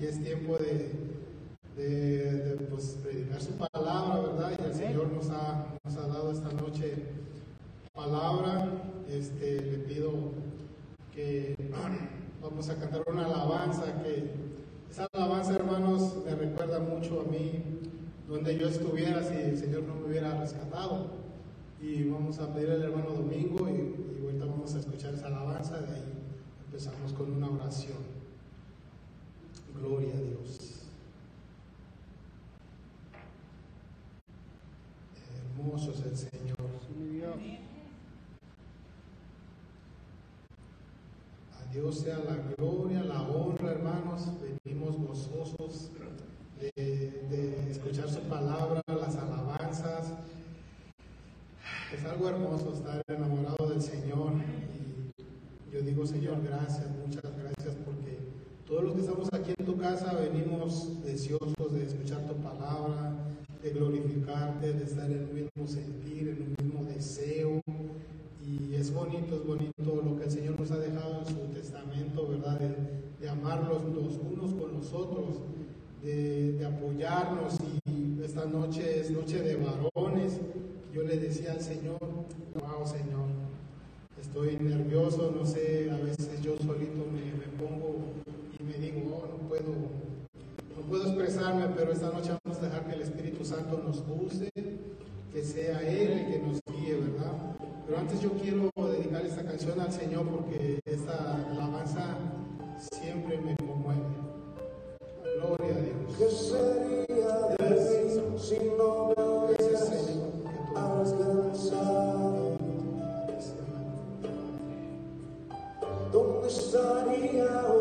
y es tiempo de, de, pues, predicar su palabra, ¿verdad? Y el Señor nos ha, nos ha dado esta noche palabra. Este, le pido que vamos a cantar una alabanza que esa alabanza, hermanos, me recuerda mucho a mí, donde yo estuviera si el Señor no me hubiera rescatado. Y vamos a pedir al hermano Domingo y, y ahorita vamos a escuchar esa alabanza, de ahí empezamos con una oración. Gloria a Dios. Hermoso es el Señor. A Dios sea la gloria, la honra, hermanos. Venimos gozosos de, escuchar su palabra, las alabanzas. Es algo hermoso estar enamorado del Señor. Y yo digo, Señor, gracias, muchas gracias, todos los que estamos aquí en tu casa venimos deseosos de escuchar tu palabra, de glorificarte, de estar en un mismo sentir, en un mismo deseo. Y es bonito, es bonito lo que el Señor nos ha dejado en su testamento, ¿verdad? De, de amarlos los unos con los otros de, apoyarnos y esta noche es noche de varones. Yo le decía al Señor, wow Señor, estoy nervioso, no sé, a veces yo solito me, pongo y me digo, no puedo, no puedo expresarme, pero esta noche vamos a dejar que el Espíritu Santo nos use, que sea Él el que nos guíe, ¿verdad? Pero antes yo quiero dedicar esta canción al Señor porque esta alabanza siempre me conmueve. Gloria a Dios. ¿Qué sería de mí si no me hubieras alcanzado? ¿Dónde estaría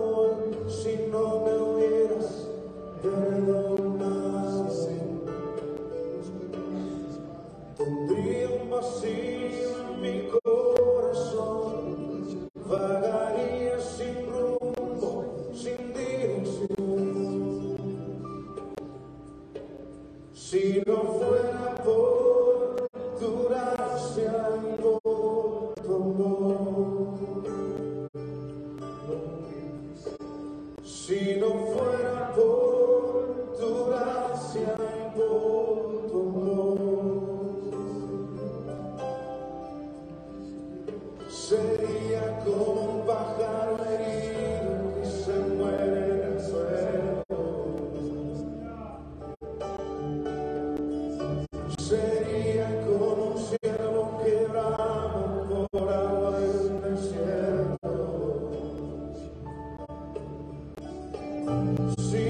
See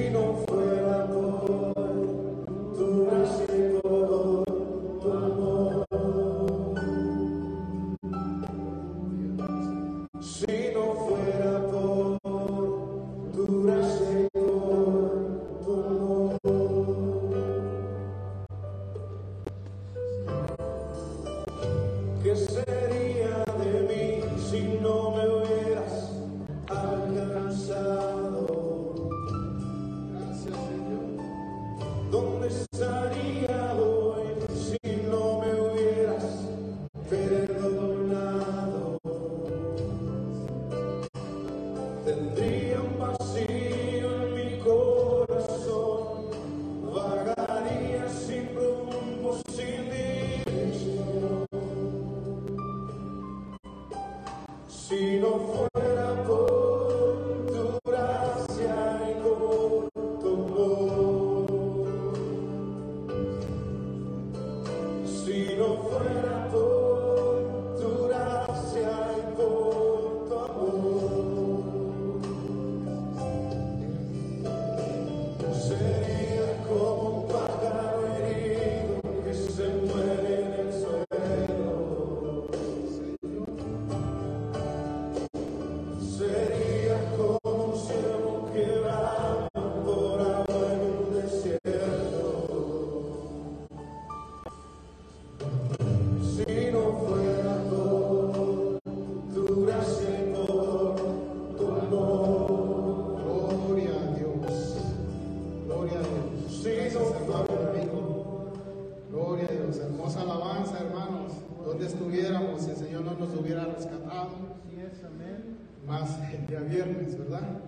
Más el día viernes, ¿verdad?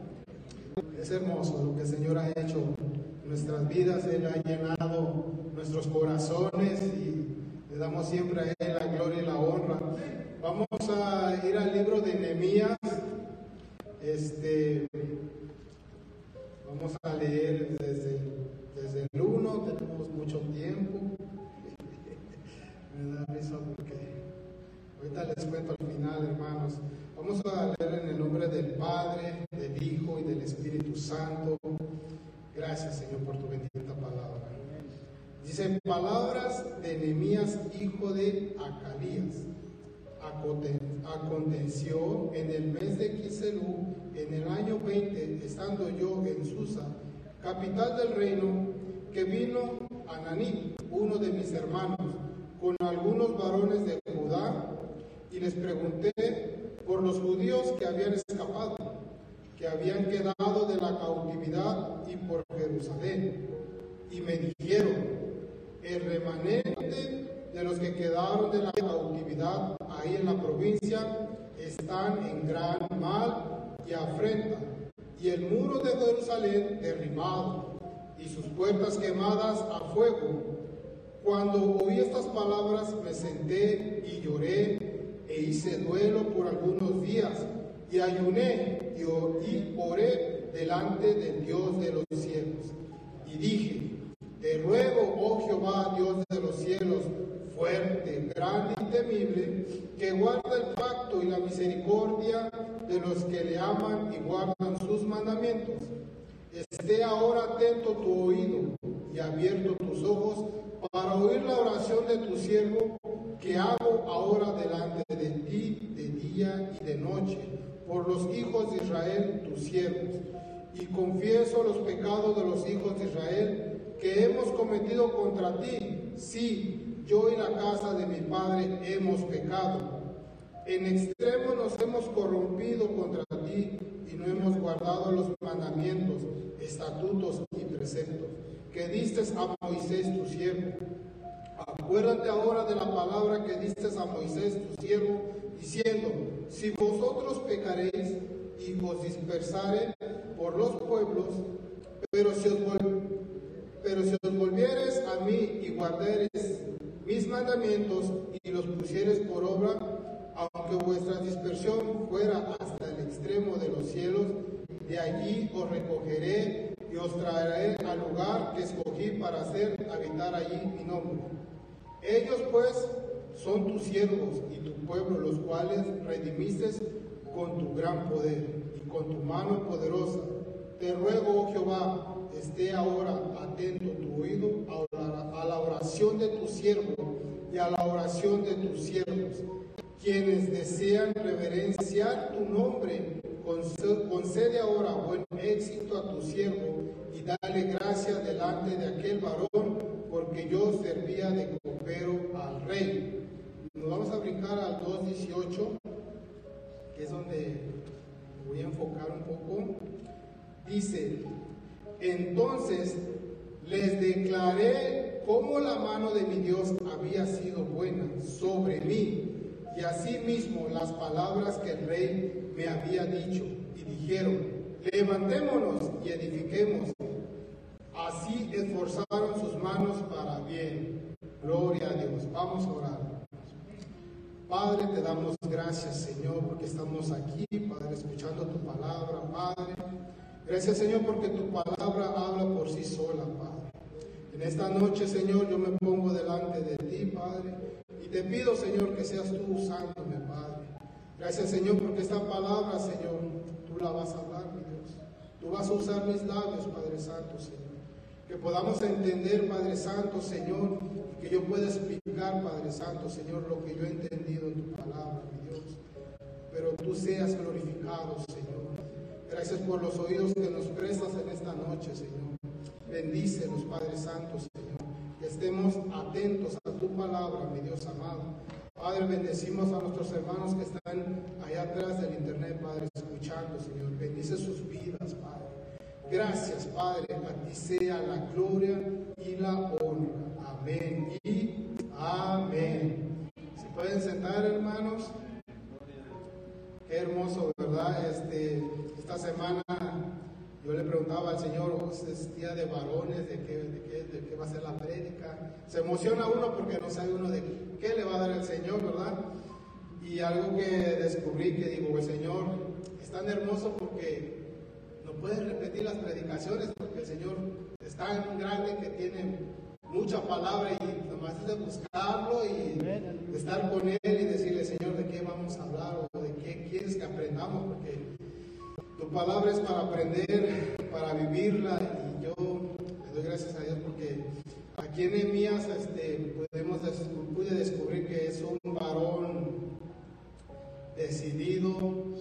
Es hermoso lo que el Señor ha hecho en nuestras vidas, Él ha llenado nuestros corazones y le damos siempre a Él la gloria y la honra. Vamos a ir al libro de Nehemías. Este, vamos a leer desde, desde el 1, tenemos mucho tiempo. Me da risa porque ahorita les cuento al final, hermanos. Vamos a leer en el nombre del Padre, del Hijo y del Espíritu Santo. Gracias, Señor, por tu bendita palabra. Dice, palabras de Nehemías, hijo de Acalías. Aconteció en el mes de Quiselú, en el año 20, estando yo en Susa, capital del reino, que vino Ananí, uno de mis hermanos, con algunos varones de Judá, y les pregunté por los judíos que habían escapado, que habían quedado de la cautividad y por Jerusalén. Y me dijeron, el remanente de los que quedaron de la cautividad ahí en la provincia están en gran mal y afrenta, y el muro de Jerusalén derribado, y sus puertas quemadas a fuego. Cuando oí estas palabras me senté y lloré e hice duelo por algunos días y ayuné y, oré delante del Dios de los cielos. Y dije, te ruego, oh Jehová, Dios de los cielos, fuerte, grande y temible, que guarda el pacto y la misericordia de los que le aman y guardan sus mandamientos. Esté ahora atento tu oído y abierto tus ojos para oír la oración de tu siervo que hago ahora delante de noche, por los hijos de Israel, tus siervos. Y confieso los pecados de los hijos de Israel que hemos cometido contra ti. Sí, yo y la casa de mi padre hemos pecado. En extremo nos hemos corrompido contra ti y no hemos guardado los mandamientos, estatutos y preceptos que diste a Moisés tu siervo Acuérdate ahora de la palabra que diste a Moisés, tu siervo, diciendo, si vosotros pecaréis y os dispersare por los pueblos, pero si os, pero si a mí y guardares mis mandamientos y los pusieres por obra, aunque vuestra dispersión fuera hasta el extremo de los cielos, de allí os recogeré y os traeré al lugar que escogí para hacer habitar allí mi nombre. Ellos pues son tus siervos y tu pueblo, los cuales redimiste con tu gran poder y con tu mano poderosa. Te ruego, oh Jehová, esté ahora atento tu oído a la oración de tu siervo y a la oración de tus siervos, quienes desean reverenciar tu nombre. Concede ahora buen éxito a tu siervo y dale gracia delante de aquel varón, porque yo servía de copero al rey. Nos vamos a brincar al 2.18, que es donde voy a enfocar un poco. Dice, entonces les declaré cómo la mano de mi Dios había sido buena sobre mí, y asimismo las palabras que el rey me había dicho, y dijeron, levantémonos y edifiquemos. Así esforzaron sus manos para bien. Gloria a Dios. Vamos a orar. Padre, te damos gracias, Señor, porque estamos aquí, Padre, escuchando tu palabra, Padre. Gracias, Señor, porque tu palabra habla por sí sola, Padre. En esta noche, Señor, yo me pongo delante de ti, Padre, y te pido, Señor, que seas tú usándome, Padre. Gracias, Señor, porque esta palabra, Señor, tú la vas a hablar, mi Dios. Tú vas a usar mis labios, Padre Santo, Señor. Que podamos entender, Padre Santo, Señor, y que yo pueda explicar, Padre Santo, Señor, lo que yo he entendido en tu palabra, mi Dios. Pero tú seas glorificado, Señor. Gracias por los oídos que nos prestas en esta noche, Señor. Bendícenos, Padre Santo, Señor. Que estemos atentos a tu palabra, mi Dios amado. Padre, bendecimos a nuestros hermanos que están allá atrás del internet, Padre, escuchando, Señor. Bendice sus vidas, Padre. Gracias, Padre, a ti sea la gloria y la honra. Amén y amén. ¿Se pueden sentar, hermanos? Qué hermoso, ¿verdad? Este, esta semana yo le preguntaba al Señor, es día de varones, de qué, de qué, va a ser la prédica. Se emociona uno porque no sabe uno de qué le va a dar el Señor, ¿verdad? Y algo que descubrí que digo, el Señor es tan hermoso porque no puede repetir las predicaciones porque el Señor es tan grande que tiene mucha palabra y nomás es de buscarlo y de estar con Él y decirle, Señor, ¿de qué vamos a hablar o de qué quieres que aprendamos? Porque tu palabra es para aprender, para vivirla y yo le doy gracias a Dios porque aquí en Emías este, podemos pude descubrir que es un varón decidido.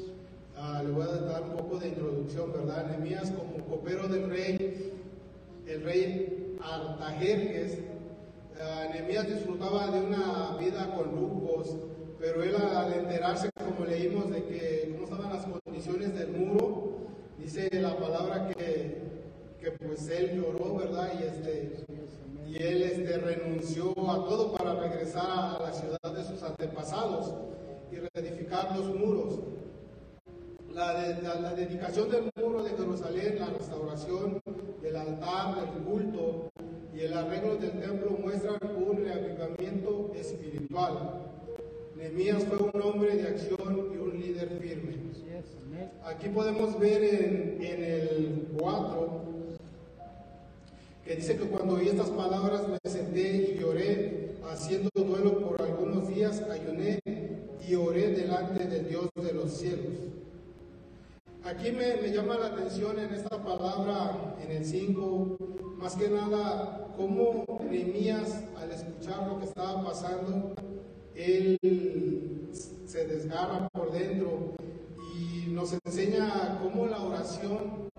Uh, le voy a dar un poco de introducción, ¿verdad? Nehemías como copero del rey, el rey Artajerjes, uh, Nehemías disfrutaba de una vida con lujos, pero él al enterarse, como leímos, de que cómo estaban las condiciones del muro, dice la palabra que, que pues él lloró, ¿verdad? Y, este, y él este, renunció a todo para regresar a la ciudad de sus antepasados y reedificar los muros. La, la, dedicación del muro de Jerusalén, la restauración del altar, del culto y el arreglo del templo muestran un reavivamiento espiritual. Nehemías fue un hombre de acción y un líder firme. Aquí podemos ver en, en el 4 que dice que cuando oí estas palabras me senté y lloré, haciendo duelo por algunos días, ayuné y oré delante del Dios de los cielos. Aquí me, llama la atención en esta palabra, en el 5, más que nada, cómo Nehemías, al escuchar lo que estaba pasando, él se desgarra por dentro y nos enseña cómo la oración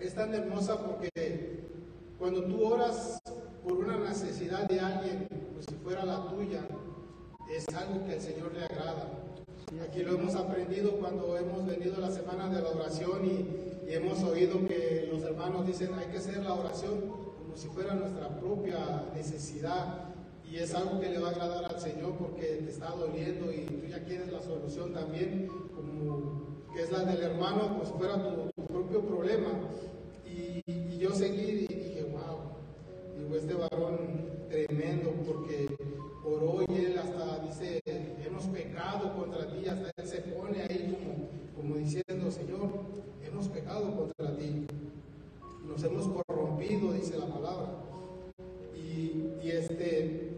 es tan hermosa porque cuando tú oras por una necesidad de alguien, como si fuera la tuya, es algo que al Señor le agrada. Aquí lo hemos aprendido cuando hemos venido a la semana de la oración y, hemos oído que los hermanos dicen hay que hacer la oración como si fuera nuestra propia necesidad. Y es algo que le va a agradar al Señor porque te está doliendo y tú ya quieres la solución también, como que es la del hermano, pues fuera tu, tu propio problema. Y, y, yo seguí y dije, wow, digo, este varón tremendo porque oró y él hasta dice, hemos pecado contra ti, hasta él se pone ahí como, como diciendo, Señor, hemos pecado contra ti, nos hemos corrompido, dice la palabra. Y, y, este,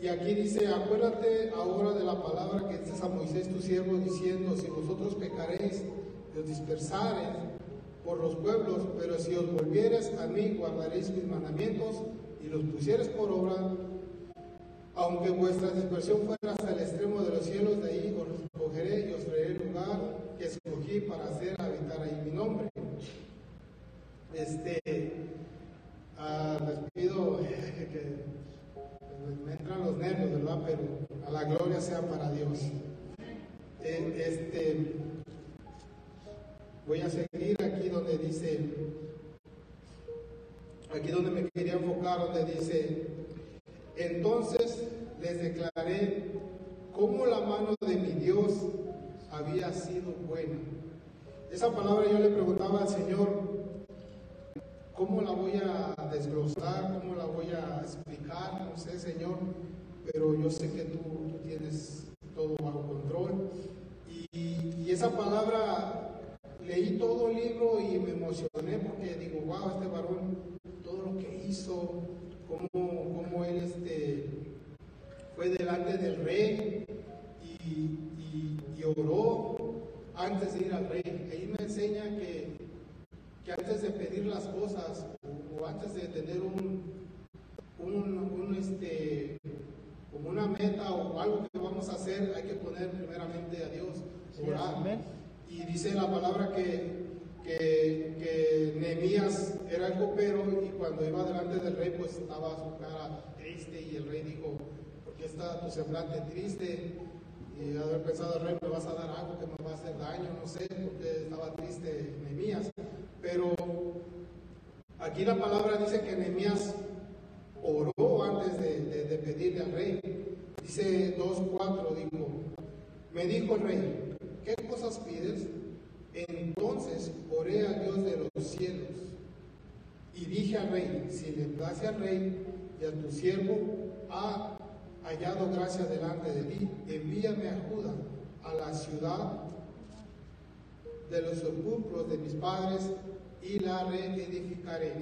y aquí dice, acuérdate ahora de la palabra que dices a Moisés tu siervo diciendo, si vosotros pecaréis, os dispersares por los pueblos, pero si os volvieres a mí, guardaréis mis mandamientos y los pusieres por obra, aunque vuestra dispersión fuera hasta el extremo de los cielos, de ahí os escogeré y os traeré el lugar que escogí para hacer habitar ahí mi nombre. Este, uh, les pido que me entran los nervios, ¿verdad? Pero a la gloria sea para Dios. Eh, este, voy a seguir aquí donde dice, aquí donde me quería enfocar, donde dice, entonces les declaré cómo la mano de mi Dios había sido buena. Esa palabra yo le preguntaba al Señor, ¿cómo la voy a desglosar? ¿Cómo la voy a explicar? No sé, Señor, pero yo sé que tú, tienes todo bajo control. Y, y, esa palabra, leí todo el libro y me emocioné porque digo, wow, este varón, todo lo que hizo, cómo, cómo él este, fue delante del rey y, y, y, oró antes de ir al rey. Ahí me enseña que, que antes de pedir las cosas o, o antes de tener un, un, un, este, como una meta o algo que vamos a hacer, hay que poner primeramente a Dios, orar. Y dice la palabra que que, que Nehemías era el copero y cuando iba delante del rey pues estaba su cara triste y el rey dijo, ¿por qué está tu semblante triste? Y haber pensado rey, me vas a dar algo que me va a hacer daño, no sé, porque estaba triste Nehemías. Pero aquí la palabra dice que Nehemías oró antes de, de, de pedirle al rey. Dice 2.4, dijo, me dijo el rey, ¿qué cosas pides? Entonces oré al Dios de los cielos y dije al rey, si le place al rey y a tu siervo ha hallado gracia delante de ti, envíame a Judá, a la ciudad de los sepulcros de mis padres y la reedificaré.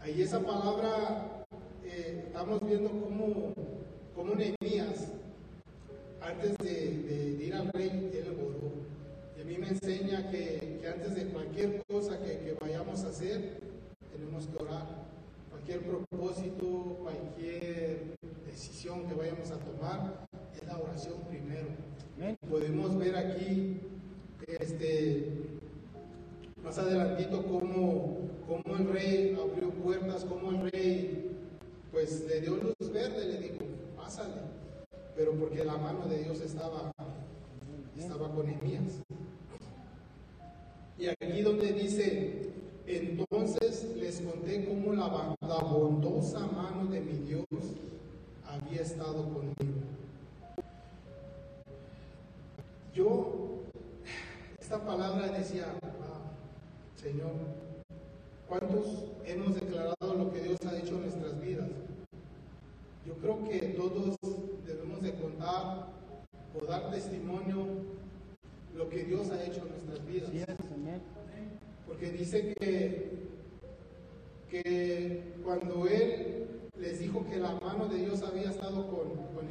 Ahí esa palabra, eh, estamos viendo cómo, cómo Nehemías, antes de, de- de ir al rey, él oró. Y a mí me enseña que, que antes de cualquier cosa que, que vayamos a hacer, tenemos que orar. Cualquier propósito, cualquier decisión que vayamos a tomar, es la oración primero. Amén. Podemos ver aquí, este, más adelantito, cómo, cómo el rey abrió puertas, cómo el rey, pues le dio luz verde, le dijo, pásale. Pero porque la mano de Dios estaba, estaba con Nehemías. Y aquí donde dice, entonces les conté cómo la bondosa mano de mi Dios había estado conmigo. Yo, esta palabra decía, "Ah, Señor, ¿cuántos hemos declarado lo que Dios ha hecho en nuestras vidas? Yo creo que todos debemos de contar o dar testimonio lo que Dios ha hecho en nuestras vidas. Porque dice que, que cuando él les dijo que la mano de Dios había estado con, con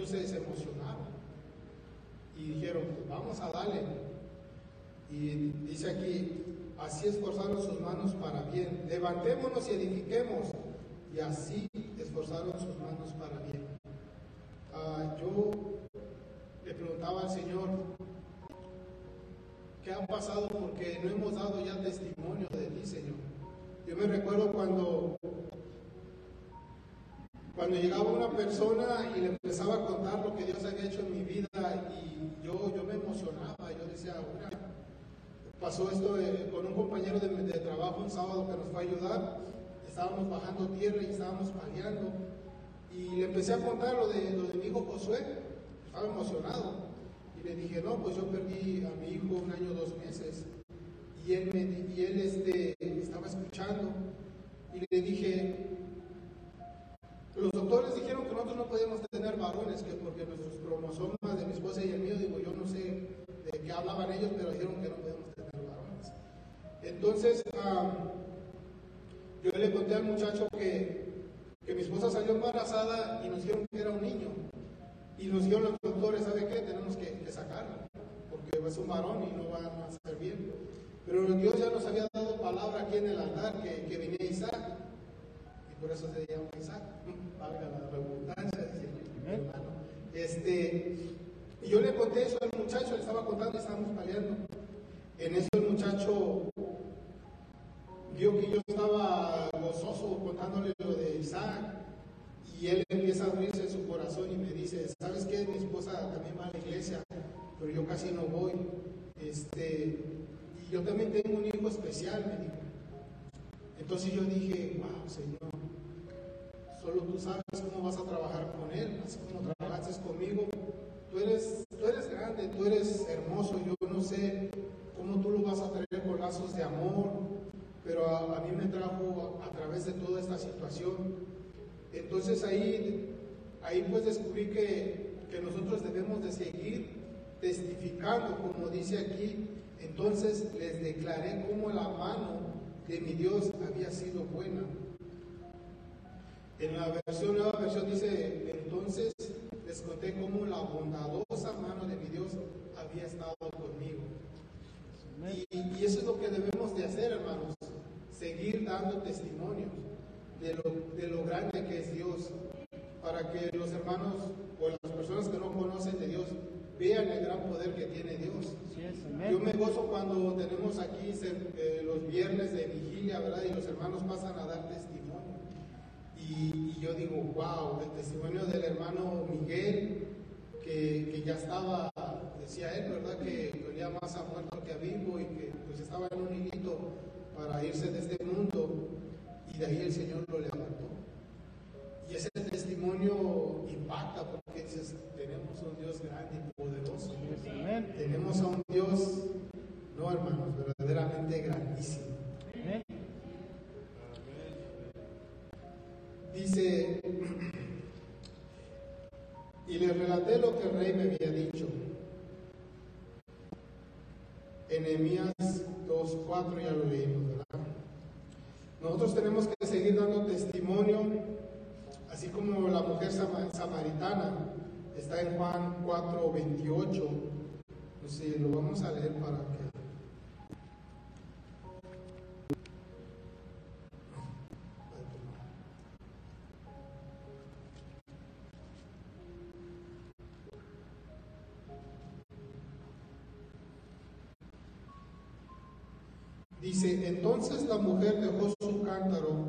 ellos se desemocionaron y dijeron, vamos a darle. Y dice aquí, así esforzaron sus manos para bien, levantémonos y edifiquemos. Y así esforzaron sus manos para bien. Ah, yo le preguntaba al Señor, ¿Qué ha pasado? Porque no hemos dado ya testimonio de ti, Señor. Yo me recuerdo cuando, cuando llegaba una persona y le empezaba a contar lo que Dios había hecho en mi vida y yo, yo me emocionaba, yo decía, "Mira, pasó esto con un compañero de, de trabajo un sábado que nos fue a ayudar, estábamos bajando tierra y estábamos paliando y le empecé a contar lo de, lo de mi hijo Josué, estaba emocionado. Y le dije, no, pues yo perdí a mi hijo un año, dos meses. Y él, me, y él este, estaba escuchando. Y le dije, los doctores dijeron que nosotros no podíamos tener varones, que porque nuestros cromosomas de mi esposa y el mío, digo, yo no sé de qué hablaban ellos, pero dijeron que no podíamos tener varones. Entonces, yo le conté al muchacho que, que mi esposa salió embarazada y nos dijeron que era un niño. Y nos dijeron los doctores, ¿sabe qué? Tenemos que, que sacarlo, porque es un varón y no va a. Pero Dios ya nos había dado palabra aquí en el altar que, que venía Isaac. Y por eso se llama Isaac. Valga la redundancia, dice mi hermano. Este, y yo le conté eso al muchacho, le estaba contando, estábamos peleando. En eso el muchacho vio que yo estaba gozoso contándole lo de Isaac y él empieza a abrirse en su corazón y me dice, ¿sabes qué? Mi esposa también va a la iglesia, pero yo casi no voy. Este, y yo también tengo un hijo especial, me dijo. Entonces yo dije, wow, Señor, solo tú sabes cómo vas a trabajar con él, así como trabajaste conmigo. Tú eres, tú eres grande, tú eres hermoso, yo no sé cómo tú lo vas a traer con lazos de amor, pero a, mí me trajo a, a través de toda esta situación. Entonces ahí, ahí pues descubrí que, que nosotros debemos de seguir testificando, como dice aquí. Entonces les declaré cómo la mano de mi Dios había sido buena. En la versión nueva versión dice, entonces les conté cómo la bondadosa mano de mi Dios había estado conmigo. Y, eso es lo que debemos de hacer, hermanos, seguir dando testimonio de lo grande que es Dios, para que los hermanos o las personas que no conocen de Dios vean el gran poder que tiene Dios. Yo me gozo cuando tenemos aquí eh, los viernes de vigilia, ¿verdad? Y los hermanos pasan a dar testimonio. Y, y yo digo, wow, el testimonio del hermano Miguel, que, que ya estaba, decía él, ¿verdad? Que que olía más a muerto que a vivo y que pues estaba en un hilito para irse de este mundo. Y de ahí el Señor lo levantó. Y ese testimonio impacta porque dices, tenemos tenemos un Dios grande y poderoso. Tenemos a un Dios, no hermanos, verdaderamente grandísimo. Dice, y le relaté lo que el rey me había dicho. Enemías 2.4 ya lo leímos, ¿verdad? Nosotros tenemos que seguir dando testimonio, así como la mujer samaritana está en Juan 4.28. Pues sí, lo vamos a leer para que Dice, entonces la mujer dejó su cántaro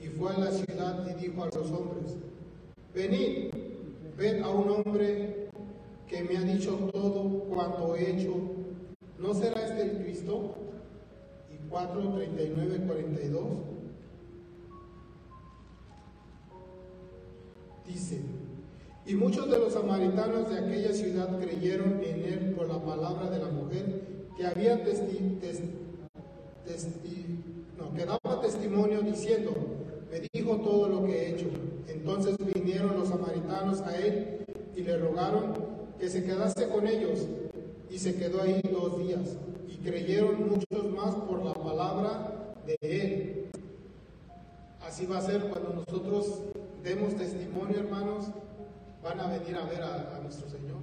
y fue a la ciudad y dijo a los hombres, venid, a un hombre que me ha dicho todo cuanto he hecho, ¿no será este el Cristo? Y 4, 39, 42. Dice, y muchos de los samaritanos de aquella ciudad creyeron en él por la palabra de la mujer que había testificado no, que daba testimonio diciendo, me dijo todo lo que he hecho. Entonces vinieron los samaritanos a él y le rogaron que se quedase con ellos. Y se quedó ahí dos días. Y creyeron muchos más por la palabra de él. Así va a ser cuando nosotros demos testimonio, hermanos. Van a venir a ver a, a nuestro Señor.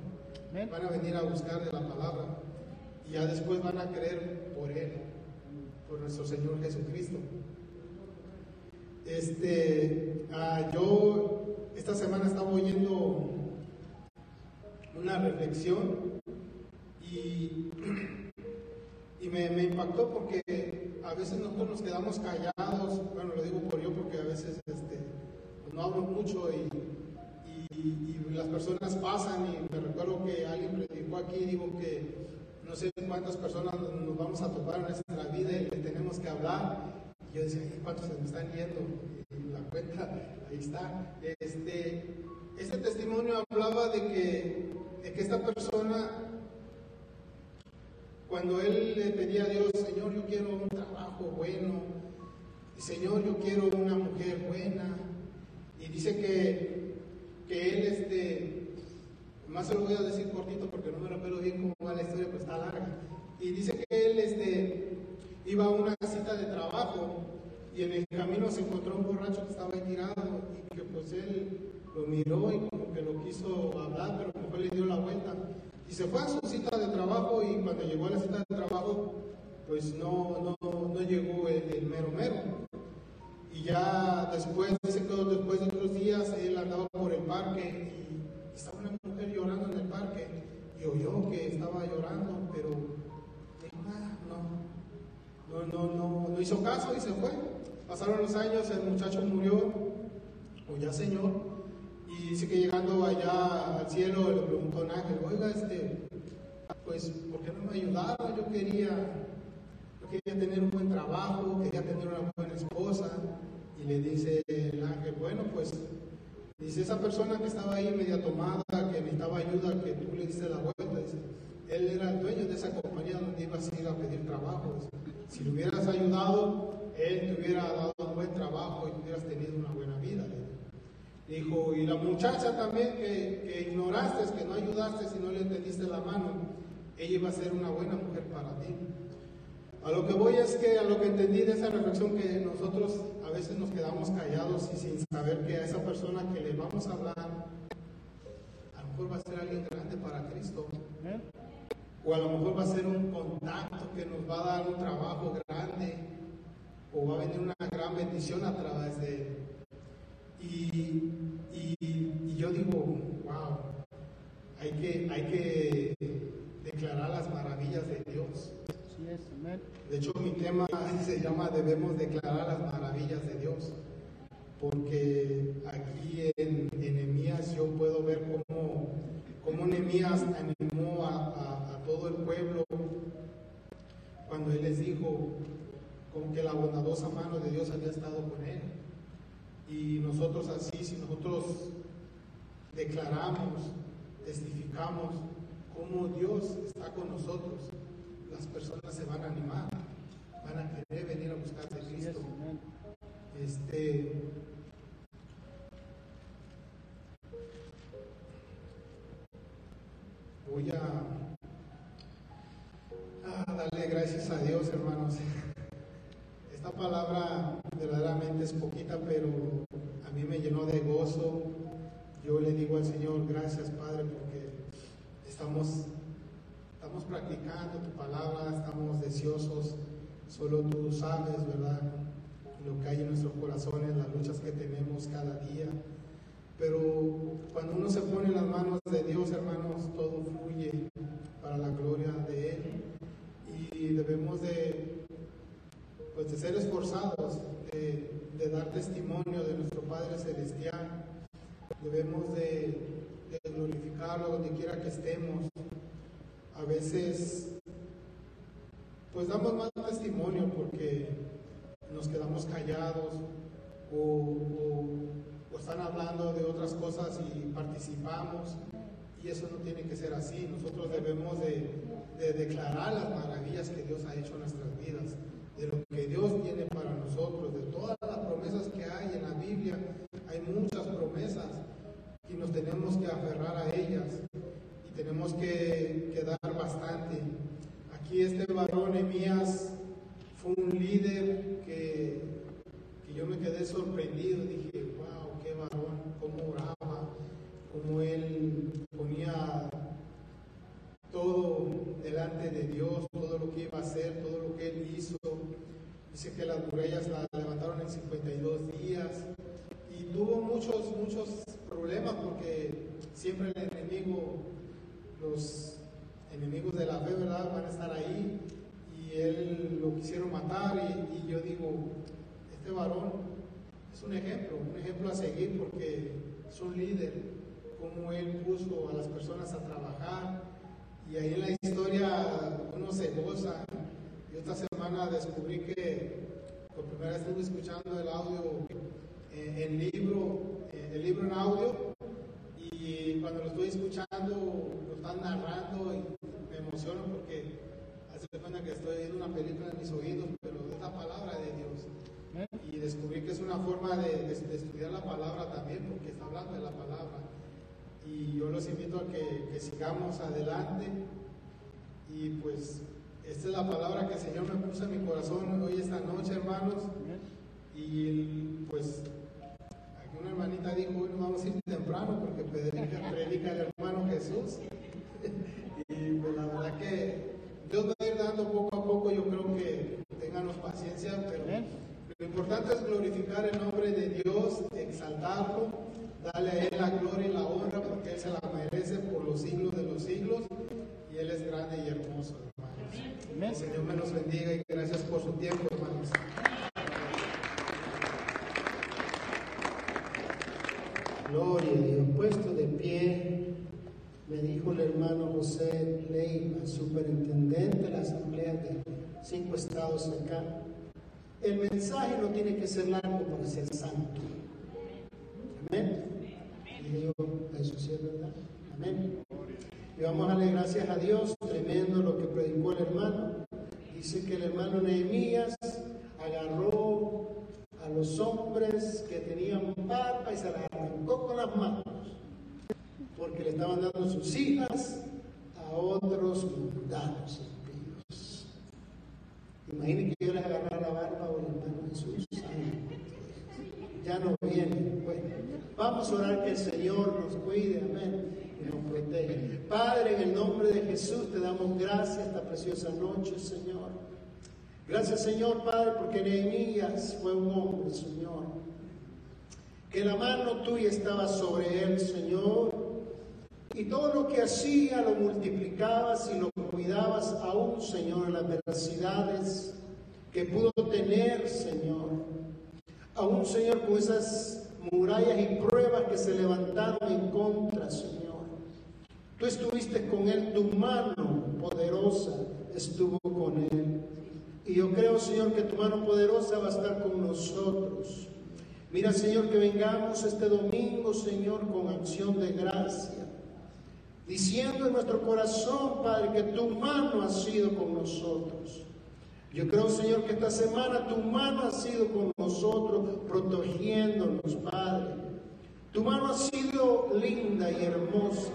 Van a venir a buscar de la palabra. Y ya después van a creer por él por nuestro Señor Jesucristo. Este, ah, yo esta semana estaba oyendo una reflexión y, y me, impactó porque a veces nosotros nos quedamos callados, bueno, lo digo por yo porque a veces este, no hablo mucho y, y, las personas pasan y me recuerdo que alguien predicó aquí, digo que no sé cuántas personas nos vamos a topar en nuestra vida y le tenemos que hablar. Yo decía, ¿cuántos se me están yendo? La cuenta, ahí está. Este, este testimonio hablaba de que, de que esta persona, cuando él le pedía a Dios, Señor, yo quiero un trabajo bueno, Señor, yo quiero una mujer buena, y dice que, que él, este, más se lo voy a decir cortito porque no me lo bien cómo va la historia, pues está larga. Y dice que él este, iba a una cita de trabajo y en el camino se encontró un borracho que estaba ahí tirado y que pues él lo miró y como que lo quiso hablar, pero como le dio la vuelta. Y se fue a su cita de trabajo y cuando llegó a la cita de trabajo, pues no, no, no llegó el, mero mero. Y ya después, después de otros días, él andaba por el parque y estaba una llorando en el parque y oyó que estaba llorando, pero dijo, ah, no, no, no, no, hizo caso y se fue. Pasaron los años, el muchacho murió, o ya señor, y dice que llegando allá al cielo le preguntó a un ángel, oiga, este, pues, ¿por qué no me ayudaba? Yo quería, yo quería tener un buen trabajo, quería tener una buena esposa. Y le dice el ángel, bueno, pues Dice, esa persona que estaba ahí media tomada, que necesitaba ayuda, que tú le diste la vuelta, él era el dueño de esa compañía donde ibas a ir a pedir trabajo. si le hubieras ayudado, él te hubiera dado un buen trabajo y hubieras tenido una buena vida. Dijo, y la muchacha también que, que ignoraste, que no ayudaste, si no le tendiste la mano, ella iba a ser una buena mujer para ti. A lo que voy es que a lo que entendí de esa reflexión que nosotros a veces nos quedamos callados y sin saber que a esa persona que le vamos a hablar, a lo mejor va a ser alguien grande para Cristo. O a lo mejor va a ser un contacto que nos va a dar un trabajo grande. O va a venir una gran bendición a través de él. Y, y yo digo, wow, hay que, hay que declarar las maravillas de Dios. De hecho, mi tema se llama Debemos declarar las maravillas de Dios. Porque aquí en, Nehemías yo puedo ver cómo, cómo Nehemías la bondadosa mano de Dios había estado con él. Y nosotros así, si nosotros declaramos, testificamos cómo Dios está con nosotros, las personas se van a animar, van a querer venir a buscar de Cristo. Este, voy a darle gracias a Dios, hermanos. Esta palabra verdaderamente es poquita, pero a mí me llenó de gozo. Yo le digo al Señor, gracias Padre, porque estamos, estamos practicando tu palabra, estamos deseosos. Solo tú sabes, ¿verdad? Lo que hay en nuestros corazones, las luchas que tenemos cada día. Pero cuando uno se pone en las manos de Dios, hermanos, todo fluye para la gloria de Él. Y debemos de, pues, de ser esforzados, de, dar testimonio de nuestro Padre Celestial. Debemos de, glorificarlo donde quiera que estemos. A veces, pues damos más testimonio porque nos quedamos callados o, están hablando de otras cosas y participamos. Y eso no tiene que ser así. Nosotros debemos de, de, declarar las maravillas que Dios ha hecho en nuestras vidas, de lo que Dios tiene para nosotros, de todas las promesas que hay en la Biblia. Hay muchas promesas y nos tenemos que aferrar a ellas y tenemos que, que dar bastante. Aquí este varón Emías fue un líder que, que yo me quedé sorprendido. Dije, wow, varón, cómo oraba, cómo él ponía todo delante de Dios, todo lo que iba a hacer, todo lo que él hizo. Dice que las murallas la levantaron en 52 días y tuvo muchos, muchos problemas porque siempre el enemigo, los enemigos de la fe, ¿verdad? Van a estar ahí y él lo quisieron matar y, y yo digo, este varón es un ejemplo, un ejemplo a seguir porque es un líder, como él puso a las personas a trabajar. Y ahí en la historia uno se goza. Yo esta semana descubrí que por primera vez estuve escuchando el audio eh, en libro, eh, el libro en audio, y cuando lo estoy escuchando, lo están narrando y me emociono porque hace cuenta que estoy viendo una película en mis oídos, pero es la palabra de Dios y descubrí que es una forma de, estudiar la palabra también, porque está hablando de la palabra. Y yo los invito a que, sigamos adelante. Y pues esta es la palabra que el Señor me puso en mi corazón hoy esta noche, hermanos. Y pues aquí una hermanita dijo, hoy nos vamos a ir temprano porque predica, predica el hermano Jesús. y pues la verdad que Dios va a ir dando poco a poco, yo creo que tenganos paciencia, pero lo importante es glorificar el nombre de Dios, exaltarlo, darle a Él la gloria y la honra porque Él se la merece por los siglos de los siglos y Él es grande y hermoso, El Señor me los bendiga y gracias por su tiempo, hermanos. Gloria a Dios, puesto de pie, me dijo el hermano José Leiva, superintendente de la Asamblea de cinco estados acá, el mensaje no tiene que ser largo para ser santo. Amén. Y yo, eso sí es verdad. Amén. Y vamos a darle gracias a Dios, tremendo lo que predicó el hermano. Dice que el hermano Nehemías agarró a los hombres que tenían barba y se las arrancó con las manos, porque le estaban dando sus hijas a otros mundanos. Imaginen que yo les agarrara la barba o el hermano Jesús. Ya no viene. Bueno, vamos a orar que el Señor nos cuide, amén, y nos protege. Padre, en el nombre de Jesús te damos gracias esta preciosa noche, Señor. Gracias, Señor, Padre, porque Nehemías fue un hombre, Señor. Que la mano tuya estaba sobre él, Señor. Y todo lo que hacía lo multiplicabas y lo cuidabas aún, Señor, en las adversidades que pudo tener, Señor. Aún, Señor, con esas murallas y pruebas que se levantaron en contra, Señor. Tú estuviste con él, tu mano poderosa estuvo con él. Y yo creo, Señor, que tu mano poderosa va a estar con nosotros. Mira, Señor, que vengamos este domingo, Señor, con acción de gracia diciendo en nuestro corazón, Padre, que tu mano ha sido con nosotros. Yo creo, Señor, que esta semana tu mano ha sido con nosotros, protegiéndonos, Padre. Tu mano ha sido linda y hermosa.